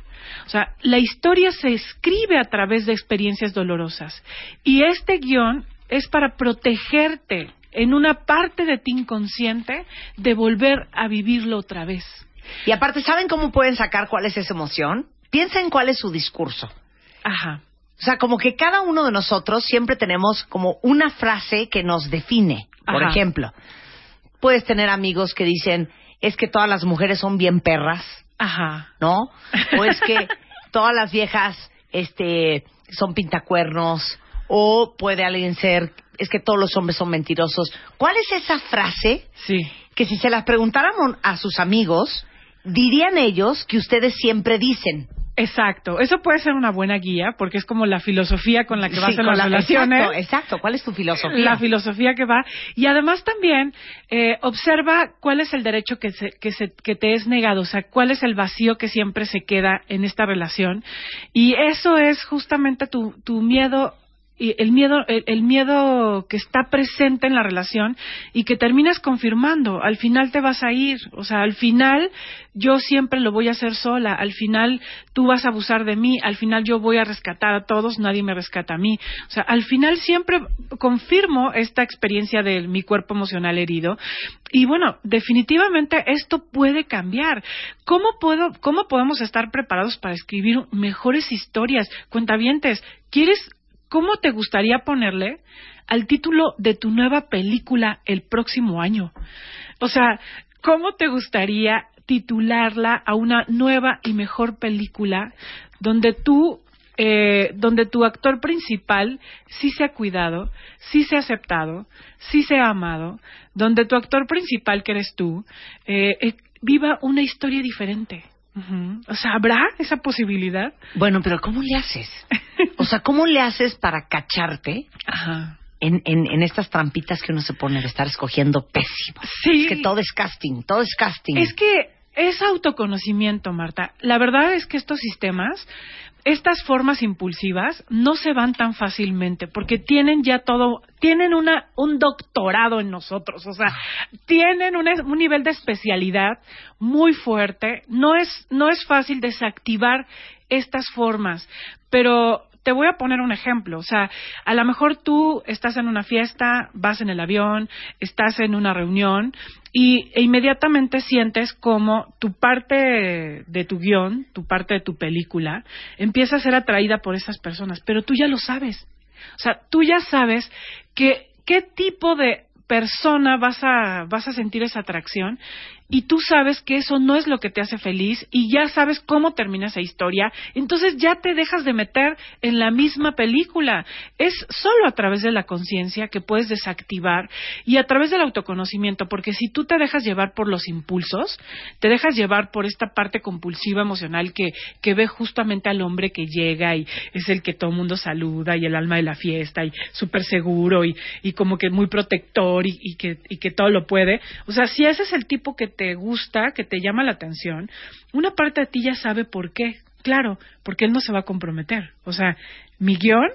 o sea, la historia se escribe a través de experiencias dolorosas. Y este guion es para protegerte en una parte de ti inconsciente de volver a vivirlo otra vez. Y aparte, ¿saben cómo pueden sacar cuál es esa emoción? Piensen cuál es su discurso. Ajá. O sea, como que cada uno de nosotros siempre tenemos como una frase que nos define. Por Ajá. ejemplo, puedes tener amigos que dicen, es que todas las mujeres son bien perras, Ajá. ¿no? O es que todas las viejas este, son pintacuernos, o puede alguien ser, es que todos los hombres son mentirosos. ¿Cuál es esa frase Sí. que si se las preguntáramos a sus amigos, dirían ellos que ustedes siempre dicen? Exacto, eso puede ser una buena guía porque es como la filosofía con la que vas Sí, las la- relaciones. Exacto, exacto. ¿Cuál es tu filosofía? La filosofía que va. Y además también eh, observa cuál es el derecho que, se- que, se- que te es negado, o sea, cuál es el vacío que siempre se queda en esta relación. Y eso es justamente tu, tu miedo. Y el miedo, el, miedo que está presente en la relación y que terminas confirmando. Al final te vas a ir. O sea, al final yo siempre lo voy a hacer sola. Al final tú vas a abusar de mí. Al final yo voy a rescatar a todos. Nadie me rescata a mí. O sea, al final siempre confirmo esta experiencia de mi cuerpo emocional herido. Y bueno, definitivamente esto puede cambiar. ¿Cómo puedo, cómo podemos estar preparados para escribir mejores historias? Cuentavientes, ¿quieres ¿Cómo te gustaría ponerle al título de tu nueva película el próximo año? O sea, ¿cómo te gustaría titularla a una nueva y mejor película donde tú, eh, donde tu actor principal sí se ha cuidado, sí se ha aceptado, sí se ha amado, donde tu actor principal, que eres tú, eh, eh, viva una historia diferente? Ujú. O sea, ¿habrá esa posibilidad? Bueno, pero ¿cómo le haces? O sea, ¿cómo le haces para cacharte Ajá. en, en, en estas trampitas que uno se pone de estar escogiendo pésimo? Sí. Es que todo es casting, todo es casting. Es que es autoconocimiento, Marta. La verdad es que estos sistemas, estas formas impulsivas, no se van tan fácilmente porque tienen ya todo, tienen una, un doctorado en nosotros, o sea, tienen un, un nivel de especialidad muy fuerte. No es, no es fácil desactivar estas formas, pero te voy a poner un ejemplo. O sea, a lo mejor tú estás en una fiesta, vas en el avión, estás en una reunión y e inmediatamente sientes como tu parte de tu guion, tu parte de tu película, empieza a ser atraída por esas personas, pero tú ya lo sabes. O sea, tú ya sabes que qué tipo de persona vas a vas a sentir esa atracción y tú sabes que eso no es lo que te hace feliz y ya sabes cómo termina esa historia, entonces ya te dejas de meter en la misma película. Es solo a través de la conciencia que puedes desactivar y a través del autoconocimiento, porque si tú te dejas llevar por los impulsos, te dejas llevar por esta parte compulsiva emocional que, que ve justamente al hombre que llega y es el que todo el mundo saluda y el alma de la fiesta y súper seguro y, y como que muy protector y, y que, y que todo lo puede. O sea, si ese es el tipo que te gusta, que te llama la atención, una parte de ti ya sabe por qué. Claro, porque él no se va a comprometer. O sea, mi guion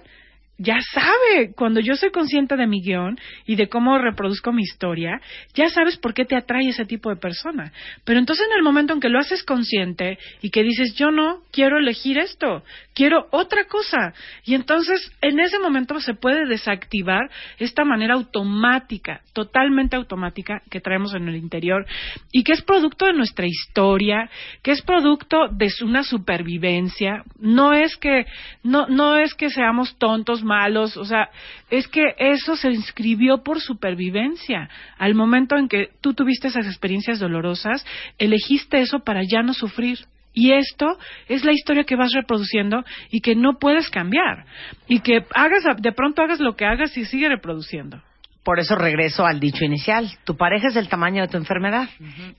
ya sabe, cuando yo soy consciente de mi guion y de cómo reproduzco mi historia, ya sabes por qué te atrae ese tipo de persona. Pero entonces en el momento en que lo haces consciente y que dices, yo no quiero elegir esto, quiero otra cosa, y entonces en ese momento se puede desactivar esta manera automática, totalmente automática que traemos en el interior y que es producto de nuestra historia, que es producto de una supervivencia, no es que no no es que seamos tontos malos, o sea, es que eso se inscribió por supervivencia. Al momento en que tú tuviste esas experiencias dolorosas, elegiste eso para ya no sufrir. Y esto es la historia que vas reproduciendo y que no puedes cambiar. Y que hagas, de pronto hagas lo que hagas y sigue reproduciendo. Por eso regreso al dicho inicial. Tu pareja es del tamaño de tu enfermedad.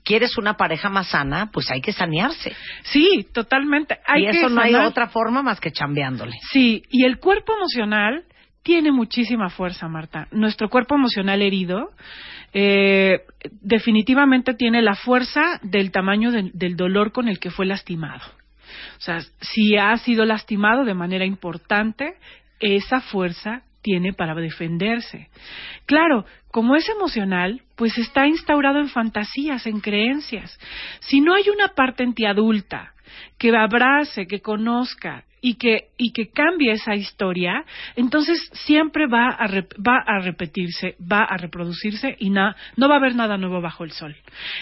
¿Quieres una pareja más sana? Pues hay que sanearse. Sí, totalmente. Hay y eso que no hay otra forma más que chambeándole. Sí, y el cuerpo emocional tiene muchísima fuerza, Marta. Nuestro cuerpo emocional herido eh, definitivamente tiene la fuerza del tamaño del dolor con el que fue lastimado. O sea, si ha sido lastimado de manera importante, esa fuerza tiene para defenderse. Claro, como es emocional, pues está instaurado en fantasías, en creencias. Si no hay una parte en ti adulta que abrace, que conozca y que, y que cambie esa historia, entonces siempre va a, va a repetirse, va a reproducirse y na- no va a haber nada nuevo bajo el sol.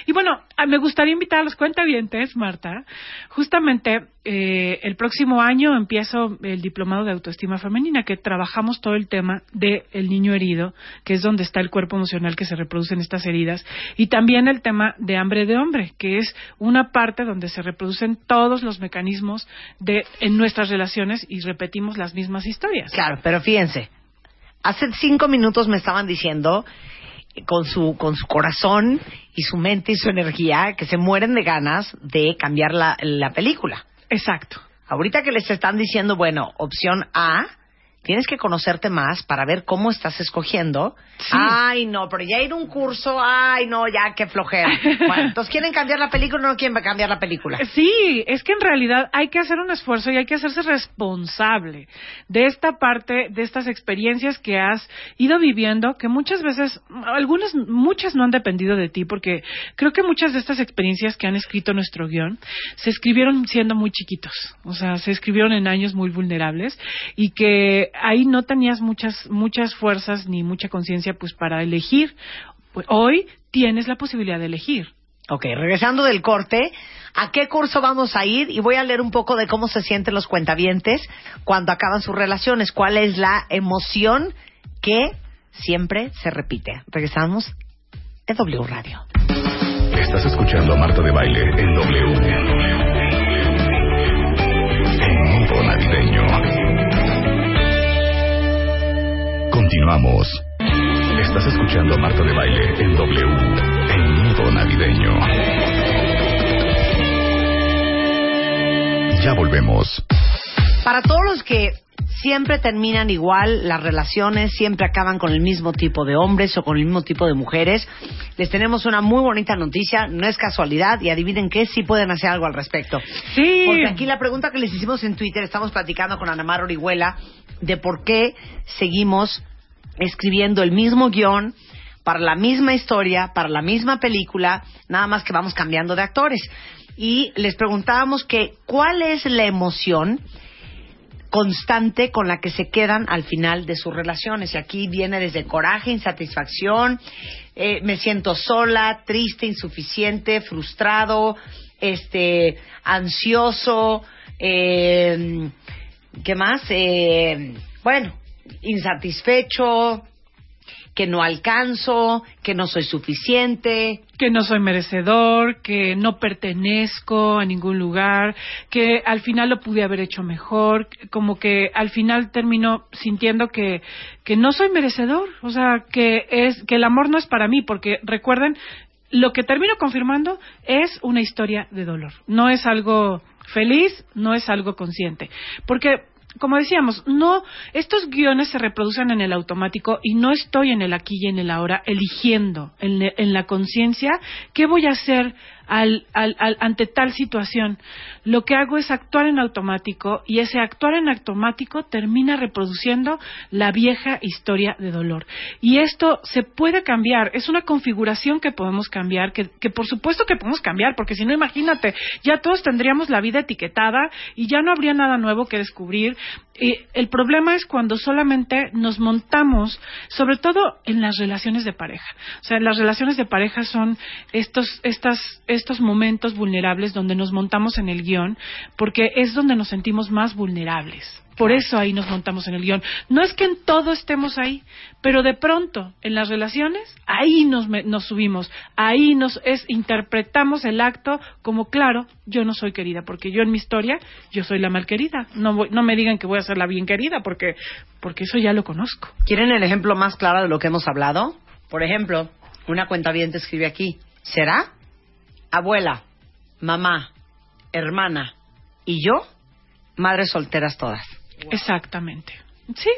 Y bueno, ah, me gustaría invitar a los cuentavientes, Marta. Justamente eh, el próximo año empiezo el diplomado de autoestima femenina, que trabajamos todo el tema del niño herido, que es donde está el cuerpo emocional que se reproduce en estas heridas, y también el tema de hambre de hombre, que es una parte donde se reproducen todos los mecanismos de en nuestras relaciones y repetimos las mismas historias. Claro, pero fíjense, hace cinco minutos me estaban diciendo eh, con su, con su corazón y su mente y su energía que se mueren de ganas de cambiar la, la película. Exacto. Ahorita que les están diciendo, bueno, opción A, tienes que conocerte más para ver cómo estás escogiendo. Sí. Ay, no, pero ya ir a un curso, ay, no, ya, qué flojera. Bueno, entonces, ¿quieren cambiar la película o no quieren cambiar la película? Sí, es que en realidad hay que hacer un esfuerzo y hay que hacerse responsable de esta parte, de estas experiencias que has ido viviendo, que muchas veces, algunas, muchas no han dependido de ti, porque creo que muchas de estas experiencias que han escrito nuestro guion se escribieron siendo muy chiquitos, o sea, se escribieron en años muy vulnerables y que ahí no tenías muchas, muchas fuerzas ni mucha conciencia pues para elegir. Pues, hoy tienes la posibilidad de elegir. Ok, regresando del corte, ¿a qué curso vamos a ir? Y voy a leer un poco de cómo se sienten los cuentavientes cuando acaban sus relaciones. ¿Cuál es la emoción que siempre se repite? Regresamos en W Radio. Estás escuchando a Marta de Baile en W. En modo navideño. Continuamos. Estás escuchando a Marta de Baile en W. En modo navideño. Ya volvemos. Para todos los que siempre terminan igual, las relaciones siempre acaban con el mismo tipo de hombres o con el mismo tipo de mujeres, les tenemos una muy bonita noticia, no es casualidad y adivinen qué, sí pueden hacer algo al respecto. Sí. Porque aquí la pregunta que les hicimos en Twitter, estamos platicando con Ana Mar Orihuela de por qué seguimos escribiendo el mismo guion para la misma historia, para la misma película, nada más que vamos cambiando de actores. Y les preguntábamos que cuál es la emoción constante con la que se quedan al final de sus relaciones. Y aquí viene desde coraje, insatisfacción, eh, me siento sola, triste, insuficiente, frustrado, este, ansioso, eh, ¿qué más? Eh, bueno, insatisfecho, que no alcanzo, que no soy suficiente. que no soy merecedor, que no pertenezco a ningún lugar, que al final lo pude haber hecho mejor, como que al final termino sintiendo que, que no soy merecedor, o sea, que es que el amor no es para mí, porque recuerden, lo que termino confirmando es una historia de dolor, no es algo feliz, no es algo consciente, porque como decíamos, no, estos guiones se reproducen en el automático y no estoy en el aquí y en el ahora eligiendo en, en la conciencia qué voy a hacer al, al- al- ante tal situación. Lo que hago es actuar en automático y ese actuar en automático termina reproduciendo la vieja historia de dolor. Y esto se puede cambiar, es una configuración que podemos cambiar, que, que por supuesto que podemos cambiar, porque si no, imagínate, ya todos tendríamos la vida etiquetada y ya no habría nada nuevo que descubrir. Y el problema es cuando solamente nos montamos, sobre todo en las relaciones de pareja. O sea, las relaciones de pareja son estos, estas, estos momentos vulnerables donde nos montamos en el guion, porque es donde nos sentimos más vulnerables. Por eso ahí nos montamos en el guion. No es que en todo estemos ahí, pero de pronto, en las relaciones, ahí nos, nos subimos, ahí nos es, interpretamos el acto como, claro, yo no soy querida, porque yo en mi historia, yo soy la mal querida. No, voy- no me digan que voy a ser la bien querida, porque, porque eso ya lo conozco. ¿Quieren el ejemplo más claro de lo que hemos hablado? Por ejemplo, una cuenta bien te escribe aquí. ¿Será? Abuela, mamá, hermana y yo, madres solteras todas. Exactamente. Sí.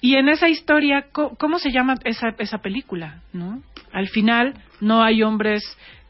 Y en esa historia, co- ¿cómo se llama esa, esa película? ¿No? Al final no hay hombres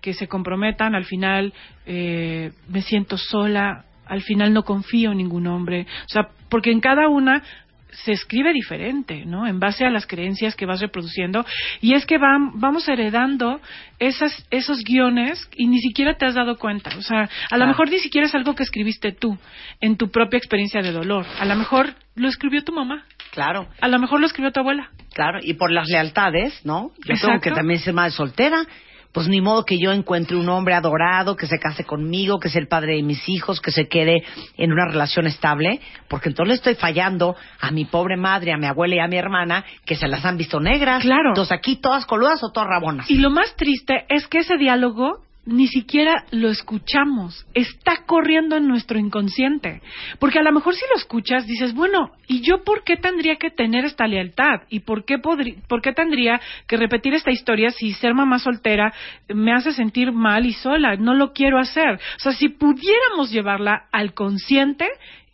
que se comprometan, al final eh, me siento sola, al final no confío en ningún hombre. O sea, porque en cada una se escribe diferente, ¿no? En base a las creencias que vas reproduciendo. Y es que vam- vamos heredando esas, esos guiones y ni siquiera te has dado cuenta. O sea, a lo mejor ni siquiera es algo que escribiste tú en tu propia experiencia de dolor. A lo mejor lo escribió tu mamá. Claro, A lo mejor lo escribió tu abuela. claro. Y por las lealtades, ¿no? Yo tengo Exacto. que también ser madre soltera. Pues ni modo que yo encuentre un hombre adorado, que se case conmigo, que sea el padre de mis hijos, que se quede en una relación estable, porque entonces le estoy fallando a mi pobre madre, a mi abuela y a mi hermana, que se las han visto negras. Claro. Entonces aquí todas coludas o todas rabonas. Y lo más triste es que ese diálogo ni siquiera lo escuchamos, está corriendo en nuestro inconsciente. Porque a lo mejor si lo escuchas dices, bueno, ¿y yo por qué tendría que tener esta lealtad? ¿Y por qué, por qué tendría que repetir esta historia si ser mamá soltera me hace sentir mal y sola? No lo quiero hacer. O sea, si pudiéramos llevarla al consciente,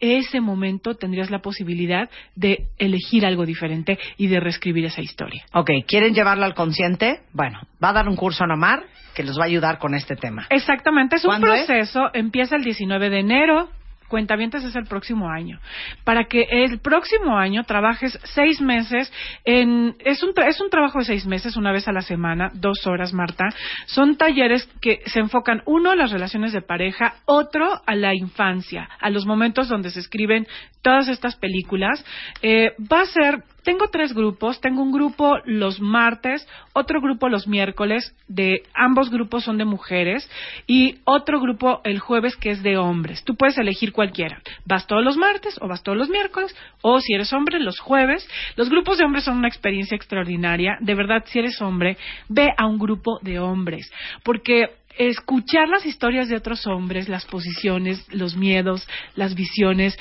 ese momento tendrías la posibilidad de elegir algo diferente y de reescribir esa historia. Ok, ¿quieren llevarlo al consciente? Bueno, va a dar un curso a Nomar que les va a ayudar con este tema. Exactamente, es un proceso, empieza el 19 de enero, cuentavientes es el próximo año. Para que el próximo año trabajes seis meses en... Es un, tra- es un trabajo de seis meses, una vez a la semana, dos horas, Marta. Son talleres que se enfocan, uno, a las relaciones de pareja, otro, a la infancia, a los momentos donde se escriben todas estas películas. Eh, va a ser tengo tres grupos. Tengo un grupo los martes, otro grupo los miércoles. De ambos grupos son de mujeres y otro grupo el jueves que es de hombres. Tú puedes elegir cualquiera. Vas todos los martes o vas todos los miércoles o si eres hombre los jueves. Los grupos de hombres son una experiencia extraordinaria. De verdad, si eres hombre, ve a un grupo de hombres porque escuchar las historias de otros hombres, las posiciones, los miedos, las visiones,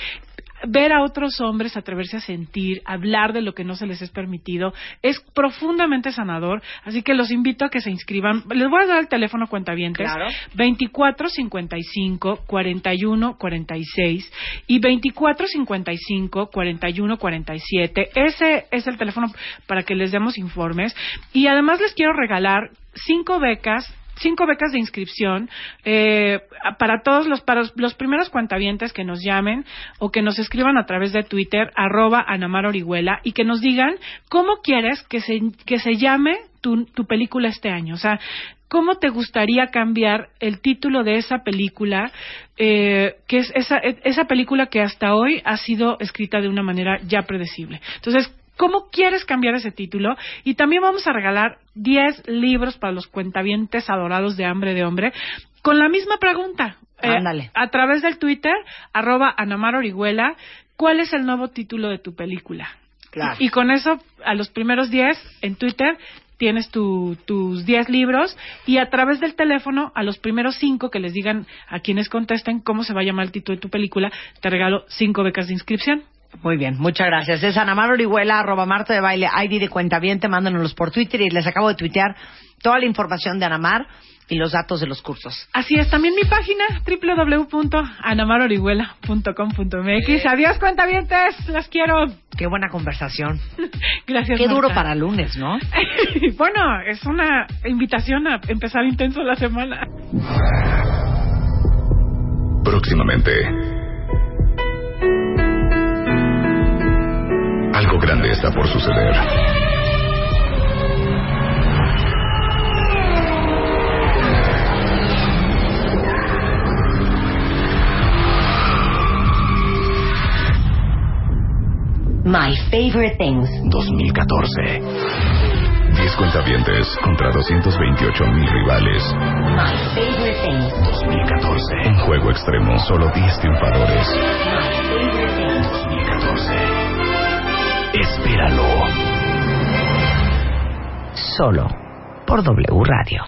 ver a otros hombres atreverse a sentir, hablar de lo que no se les es permitido, es profundamente sanador. Así que los invito a que se inscriban. Les voy a dar el teléfono cuentavientes. Claro. 24 55 41 46 y 24 55 41 47. Ese es el teléfono para que les demos informes. Y además les quiero regalar cinco becas cinco becas de inscripción eh, para todos los para los primeros cuentavientes que nos llamen o que nos escriban a través de Twitter arroba Anamar Orihuela y que nos digan cómo quieres que se que se llame tu, tu película este año o sea ¿Cómo te gustaría cambiar el título de esa película, eh, que es esa, esa película que hasta hoy ha sido escrita de una manera ya predecible? Entonces, ¿Cómo quieres cambiar ese título? Y también vamos a regalar 10 libros para los cuentavientes adorados de hambre de hombre con la misma pregunta. Eh, Ándale. a través del Twitter, arroba Anamar Orihuela, ¿cuál es el nuevo título de tu película? Claro. Y con eso, a los primeros 10 en Twitter, tienes tu- tus 10 libros y a través del teléfono, a los primeros 5 que les digan a quienes contesten cómo se va a llamar el título de tu película, te regalo 5 becas de inscripción. Muy bien, muchas gracias. Es Ana Mar Orihuela, arroba Marta de Baile, ID de Cuentaviente, mándanos por Twitter y les acabo de tuitear toda la información de Ana Mar y los datos de los cursos. Así es, también mi página www.anamarorihuela.com.mx. Adiós, cuentavientes, las quiero. Qué buena conversación. Gracias. Qué duro para lunes, ¿no? bueno, es una invitación a empezar intenso la semana. Próximamente. Algo grande está por suceder. My favorite things. 2014. 10 cuentavientes contra 228 mil rivales. My favorite thing. 2014. Un juego extremo. Solo 10 triunfadores. My favorite thing. 2014. Espéralo. Solo por W Radio.